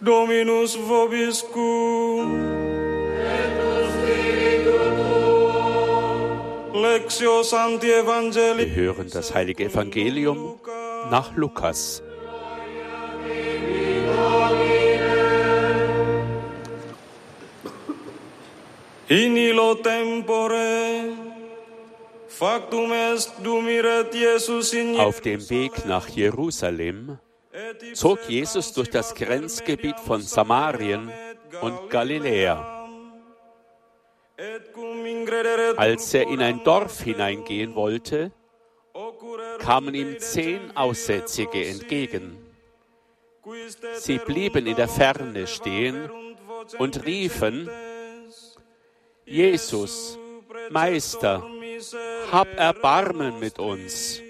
Dominus vobiscum. Wir hören das heilige Evangelium nach Lukas. In illo tempore factum est dumiret Jesus in Auf dem Weg nach Jerusalem zog Jesus durch das Grenzgebiet von Samarien und Galiläa. Als er in ein Dorf hineingehen wollte, kamen ihm zehn Aussätzige entgegen. Sie blieben in der Ferne stehen und riefen, Jesus, Meister, hab Erbarmen mit uns.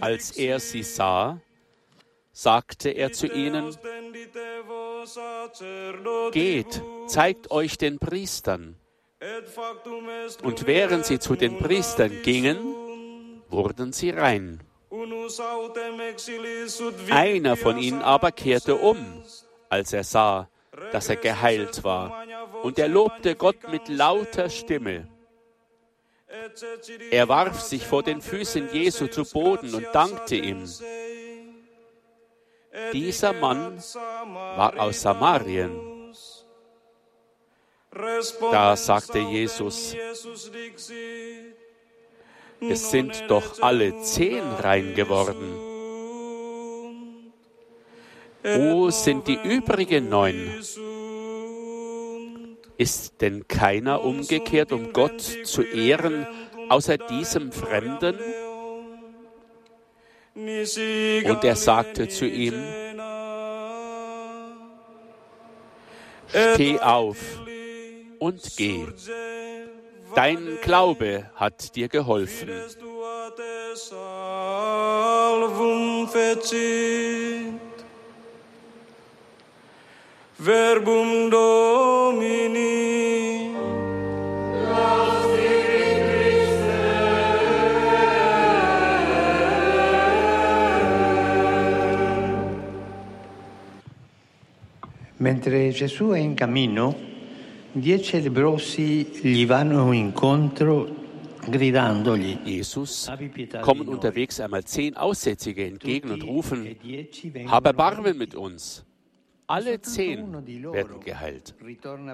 Als er sie sah, sagte er zu ihnen, Geht, zeigt euch den Priestern. Und während sie zu den Priestern gingen, wurden sie rein. Einer von ihnen aber kehrte um, als er sah, dass er geheilt war, und er lobte Gott mit lauter Stimme. Er warf sich vor den Füßen Jesu zu Boden und dankte ihm. Dieser Mann war aus Samarien. Da sagte Jesus, es sind doch alle zehn rein geworden. Wo sind die übrigen neun? Ist denn keiner umgekehrt, um Gott zu ehren, außer diesem Fremden? Und er sagte zu ihm, Steh auf und geh. Dein Glaube hat dir geholfen. Verbum Domini. Mentre Gesù è in cammino, dieci lebbrosi gli vanno incontro gridandogli. Jesus kommen unterwegs einmal zehn Aussätzige entgegen und rufen, hab Erbarmen mit uns. Alle zehn werden geheilt.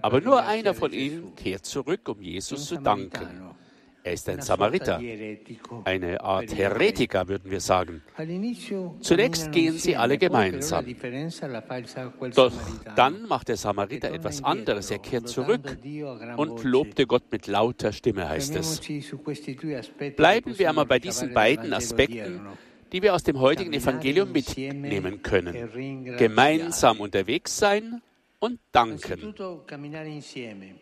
Aber nur einer von ihnen kehrt zurück, um Jesus zu danken. Er ist ein Samariter, eine Art Heretiker, würden wir sagen. Zunächst gehen sie alle gemeinsam. Doch dann macht der Samariter etwas anderes. Er kehrt zurück und lobte Gott mit lauter Stimme, heißt es. Bleiben wir einmal bei diesen beiden Aspekten, die wir aus dem heutigen Evangelium mitnehmen können. Gemeinsam unterwegs sein und danken.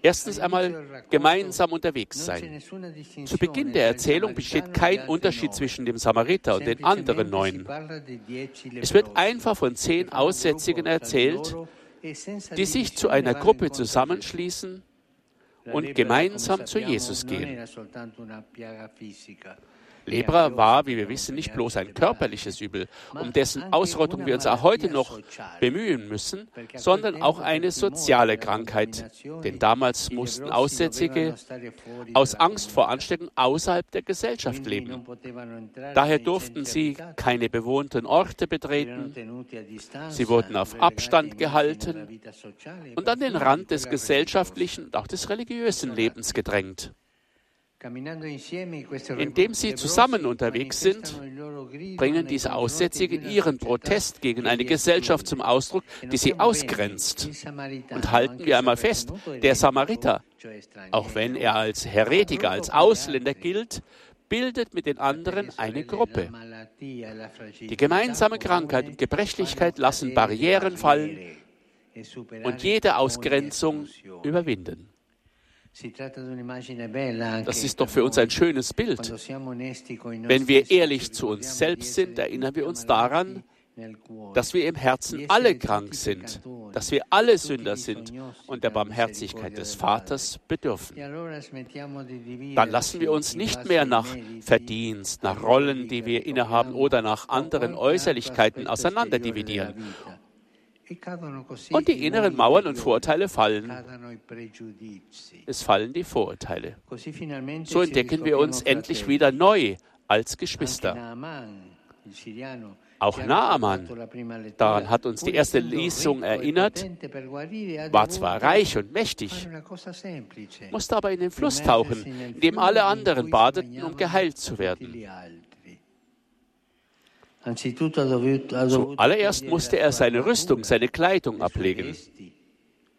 Erstens einmal gemeinsam unterwegs sein. Zu Beginn der Erzählung besteht kein Unterschied zwischen dem Samariter und den anderen neun. Es wird einfach von zehn Aussätzigen erzählt, die sich zu einer Gruppe zusammenschließen und gemeinsam zu Jesus gehen. Lepra war, wie wir wissen, nicht bloß ein körperliches Übel, um dessen Ausrottung wir uns auch heute noch bemühen müssen, sondern auch eine soziale Krankheit. Denn damals mussten Aussätzige aus Angst vor Ansteckung außerhalb der Gesellschaft leben. Daher durften sie keine bewohnten Orte betreten. Sie wurden auf Abstand gehalten und an den Rand des gesellschaftlichen und auch des religiösen Lebens gedrängt. Indem sie zusammen unterwegs sind, bringen diese Aussätzigen ihren Protest gegen eine Gesellschaft zum Ausdruck, die sie ausgrenzt. Und halten wir einmal fest, der Samariter, auch wenn er als Heretiker, als Ausländer gilt, bildet mit den anderen eine Gruppe. Die gemeinsame Krankheit und Gebrechlichkeit lassen Barrieren fallen und jede Ausgrenzung überwinden. Das ist doch für uns ein schönes Bild. Wenn wir ehrlich zu uns selbst sind, erinnern wir uns daran, dass wir im Herzen alle krank sind, dass wir alle Sünder sind und der Barmherzigkeit des Vaters bedürfen. Dann lassen wir uns nicht mehr nach Verdienst, nach Rollen, die wir innehaben oder nach anderen Äußerlichkeiten auseinanderdividieren. Und die inneren Mauern und Vorteile fallen. Es fallen die Vorurteile. So entdecken wir uns endlich wieder neu als Geschwister. Auch Naaman, daran hat uns die erste Lesung erinnert, war zwar reich und mächtig, musste aber in den Fluss tauchen, in dem alle anderen badeten, um geheilt zu werden. Zuallererst musste er seine Rüstung, seine Kleidung ablegen.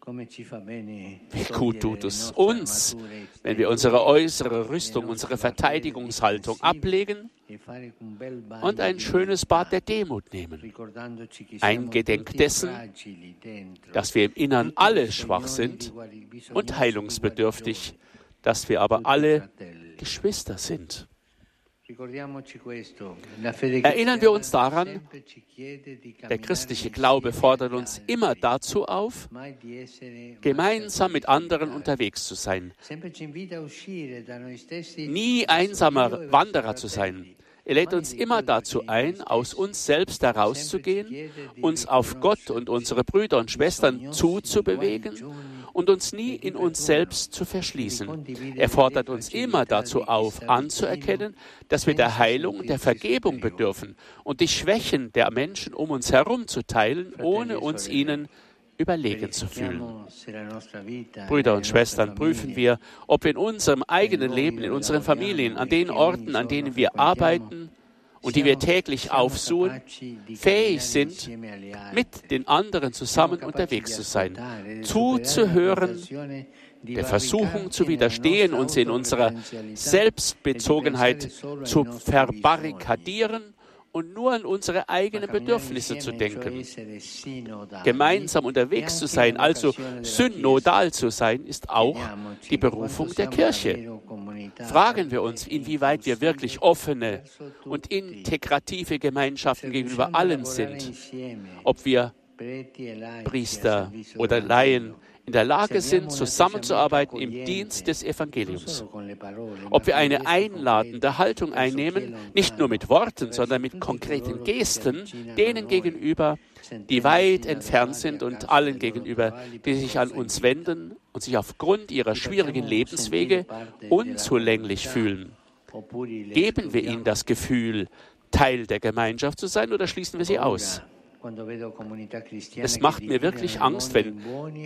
Wie gut tut es uns, wenn wir unsere äußere Rüstung, unsere Verteidigungshaltung ablegen und ein schönes Bad der Demut nehmen. Ein Gedenk dessen, dass wir im Innern alle schwach sind und heilungsbedürftig, dass wir aber alle Geschwister sind. Erinnern wir uns daran, der christliche Glaube fordert uns immer dazu auf, gemeinsam mit anderen unterwegs zu sein, nie einsamer Wanderer zu sein, er lädt uns immer dazu ein, aus uns selbst herauszugehen, uns auf Gott und unsere Brüder und Schwestern zuzubewegen und uns nie in uns selbst zu verschließen. Er fordert uns immer dazu auf, anzuerkennen, dass wir der Heilung und der Vergebung bedürfen und die Schwächen der Menschen um uns herum zu teilen, ohne uns ihnen überlegen zu fühlen. Brüder und Schwestern, prüfen wir, ob wir in unserem eigenen Leben, in unseren Familien, an den Orten, an denen wir arbeiten und die wir täglich aufsuchen, fähig sind, mit den anderen zusammen unterwegs zu sein, zuzuhören, der Versuchung zu widerstehen, uns in unserer Selbstbezogenheit zu verbarrikadieren und nur an unsere eigenen Bedürfnisse zu denken. Gemeinsam unterwegs zu sein, also synodal zu sein, ist auch die Berufung der Kirche. Fragen wir uns, inwieweit wir wirklich offene und integrative Gemeinschaften gegenüber allen sind, ob wir Priester oder Laien in der Lage sind, zusammenzuarbeiten im Dienst des Evangeliums. Ob wir eine einladende Haltung einnehmen, nicht nur mit Worten, sondern mit konkreten Gesten, denen gegenüber, die weit entfernt sind und allen gegenüber, die sich an uns wenden und sich aufgrund ihrer schwierigen Lebenswege unzulänglich fühlen. Geben wir ihnen das Gefühl, Teil der Gemeinschaft zu sein oder schließen wir sie aus? Es macht mir wirklich Angst, wenn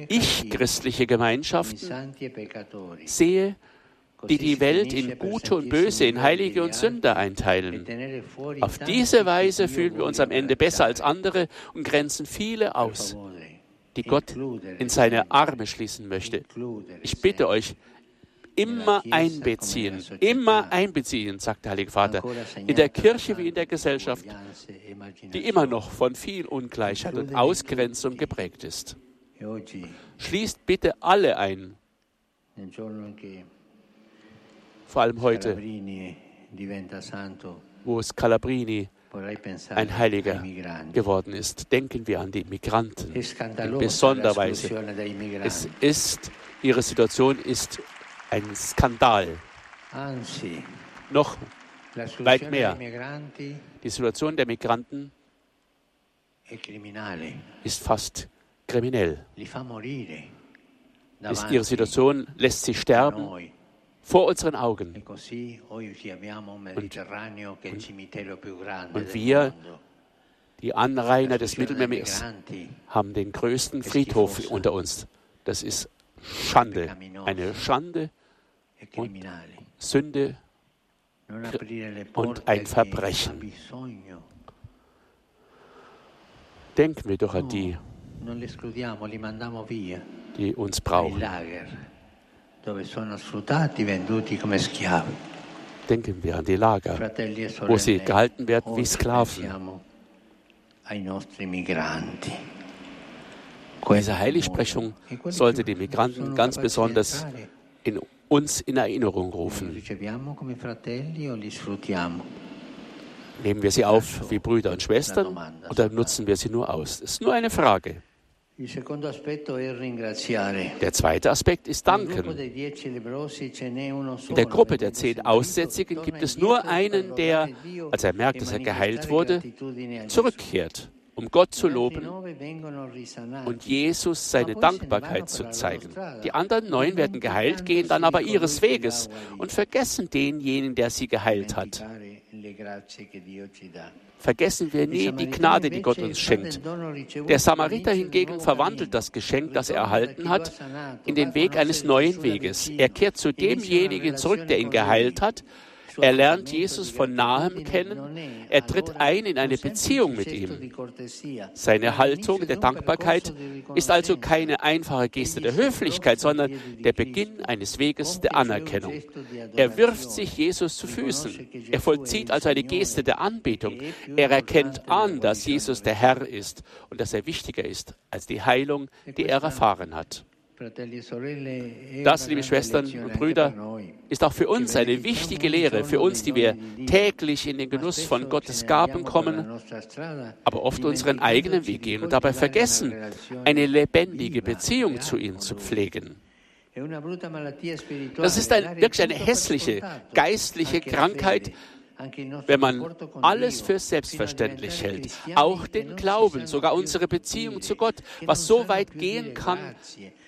ich christliche Gemeinschaften sehe, die die Welt in Gute und Böse, in Heilige und Sünder einteilen. Auf diese Weise fühlen wir uns am Ende besser als andere und grenzen viele aus, die Gott in seine Arme schließen möchte. Ich bitte euch, immer einbeziehen, immer einbeziehen, sagt der Heilige Vater, in der Kirche wie in der Gesellschaft, die immer noch von viel Ungleichheit und Ausgrenzung geprägt ist. Schließt bitte alle ein, vor allem heute, wo Scalabrini ein Heiliger geworden ist. Denken wir an die Migranten in besonderer Weise. Es ist, ihre Situation ist ein Skandal. Noch weit mehr. Die Situation der Migranten ist fast kriminell. Ist ihre Situation lässt sie sterben vor unseren Augen. Und, und, und wir, die Anrainer des Mittelmeers, haben den größten Friedhof unter uns. Das ist Schande, eine Schande und Sünde und ein Verbrechen. Denken wir doch an die, die uns brauchen. Denken wir an die Lager, e wo sie gehalten werden wie Sklaven. Diese Heiligsprechung sollte die Migranten ganz besonders in uns in Erinnerung rufen. Nehmen wir sie auf wie Brüder und Schwestern oder nutzen wir sie nur aus? Das ist nur eine Frage. Der zweite Aspekt ist Danken. In der Gruppe der zehn Aussätzigen gibt es nur einen, der, als er merkt, dass er geheilt wurde, zurückkehrt um Gott zu loben und Jesus seine Dankbarkeit zu zeigen. Die anderen neun werden geheilt, gehen dann aber ihres Weges und vergessen denjenigen, der sie geheilt hat. Vergessen wir nie die Gnade, die Gott uns schenkt. Der Samariter hingegen verwandelt das Geschenk, das er erhalten hat, in den Weg eines neuen Weges. Er kehrt zu demjenigen zurück, der ihn geheilt hat, er lernt Jesus von nahem kennen. Er tritt ein in eine Beziehung mit ihm. Seine Haltung der Dankbarkeit ist also keine einfache Geste der Höflichkeit, sondern der Beginn eines Weges der Anerkennung. Er wirft sich Jesus zu Füßen. Er vollzieht also eine Geste der Anbetung. Er erkennt an, dass Jesus der Herr ist und dass er wichtiger ist als die Heilung, die er erfahren hat. Das, liebe Schwestern und Brüder, ist auch für uns eine wichtige Lehre, für uns, die wir täglich in den Genuss von Gottes Gaben kommen, aber oft unseren eigenen Weg gehen und dabei vergessen, eine lebendige Beziehung zu ihm zu pflegen. Das ist ein, wirklich eine hässliche geistliche Krankheit, wenn man alles für selbstverständlich hält, auch den Glauben, sogar unsere Beziehung zu Gott, was so weit gehen kann,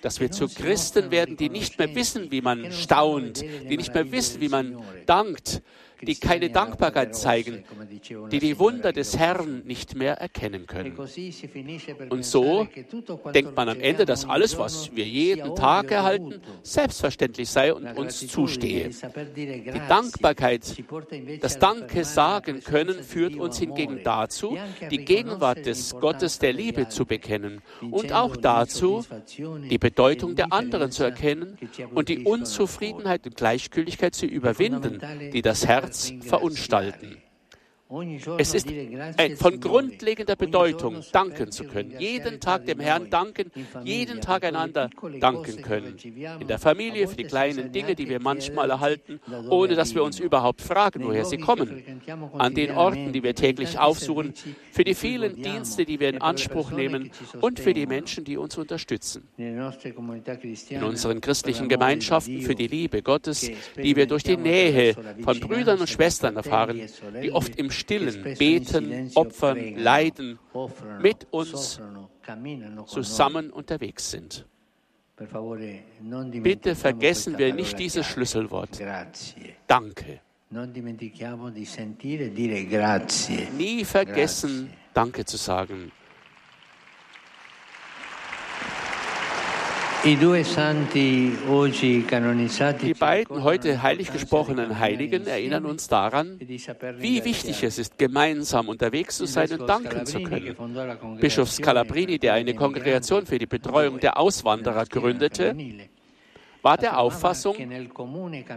dass wir zu Christen werden, die nicht mehr wissen, wie man staunt, die nicht mehr wissen, wie man dankt, die keine Dankbarkeit zeigen, die die Wunder des Herrn nicht mehr erkennen können. Und so denkt man am Ende, dass alles, was wir jeden Tag erhalten, selbstverständlich sei und uns zustehe. Die Dankbarkeit, das Danke sagen können, führt uns hingegen dazu, die Gegenwart des Gottes der Liebe zu bekennen und auch dazu, die Bedeutung der anderen zu erkennen und die Unzufriedenheit und Gleichgültigkeit zu überwinden, die das Herz Herz verunstalten. Es ist von grundlegender Bedeutung, danken zu können. Jeden Tag dem Herrn danken, jeden Tag einander danken können. In der Familie für die kleinen Dinge, die wir manchmal erhalten, ohne dass wir uns überhaupt fragen, woher sie kommen. An den Orten, die wir täglich aufsuchen, für die vielen Dienste, die wir in Anspruch nehmen und für die Menschen, die uns unterstützen. In unseren christlichen Gemeinschaften für die Liebe Gottes, die wir durch die Nähe von Brüdern und Schwestern erfahren, die oft im Stillen beten, opfern, leiden, mit uns zusammen unterwegs sind. Bitte vergessen wir nicht dieses Schlüsselwort. Danke. Nie vergessen, Danke zu sagen. Die beiden heute heilig gesprochenen Heiligen erinnern uns daran, wie wichtig es ist, gemeinsam unterwegs zu sein und danken zu können. Bischof Scalabrini, der eine Kongregation für die Betreuung der Auswanderer gründete, war der Auffassung,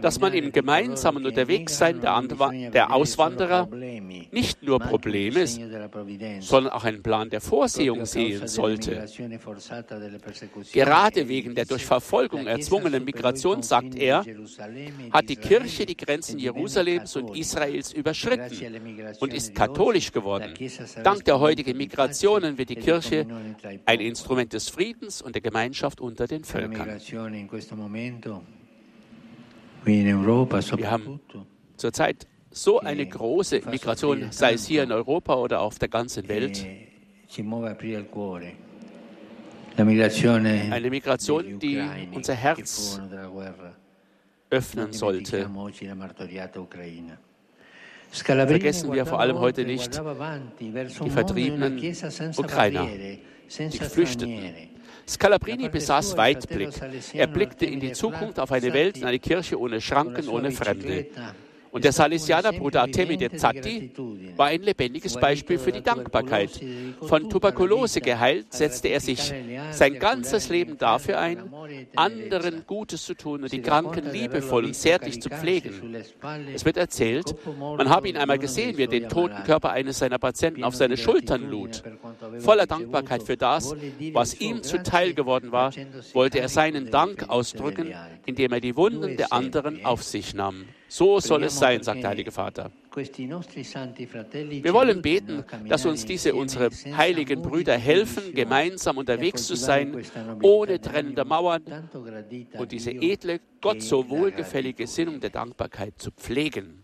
dass man im gemeinsamen Unterwegssein der, der Auswanderer nicht nur Probleme, sondern auch einen Plan der Vorsehung sehen sollte. Gerade wegen der durch Verfolgung erzwungenen Migration, sagt er, hat die Kirche die Grenzen Jerusalems und Israels überschritten und ist katholisch geworden. Dank der heutigen Migrationen wird die Kirche ein Instrument des Friedens und der Gemeinschaft unter den Völkern. Wir haben zurzeit so eine große Migration, sei es hier in Europa oder auf der ganzen Welt. Eine Migration, die unser Herz öffnen sollte. Vergessen wir vor allem heute nicht die vertriebenen Ukrainer, die Geflüchteten, Scalabrini besaß Weitblick. Er blickte in die Zukunft auf eine Welt, in eine Kirche ohne Schranken, ohne Fremde. Und der Salesianer Bruder Artemide Zatti war ein lebendiges Beispiel für die Dankbarkeit. Von Tuberkulose geheilt, setzte er sich sein ganzes Leben dafür ein, anderen Gutes zu tun und die Kranken liebevoll und zärtlich zu pflegen. Es wird erzählt, man habe ihn einmal gesehen, wie er den toten Körper eines seiner Patienten auf seine Schultern lud. Voller Dankbarkeit für das, was ihm zuteil geworden war, wollte er seinen Dank ausdrücken, indem er die Wunden der anderen auf sich nahm. So soll es sein, sagt der Heilige Vater. Wir wollen beten, dass uns diese unsere heiligen Brüder helfen, gemeinsam unterwegs zu sein, ohne trennende Mauern und diese edle, Gott so wohlgefällige Sinnung der Dankbarkeit zu pflegen.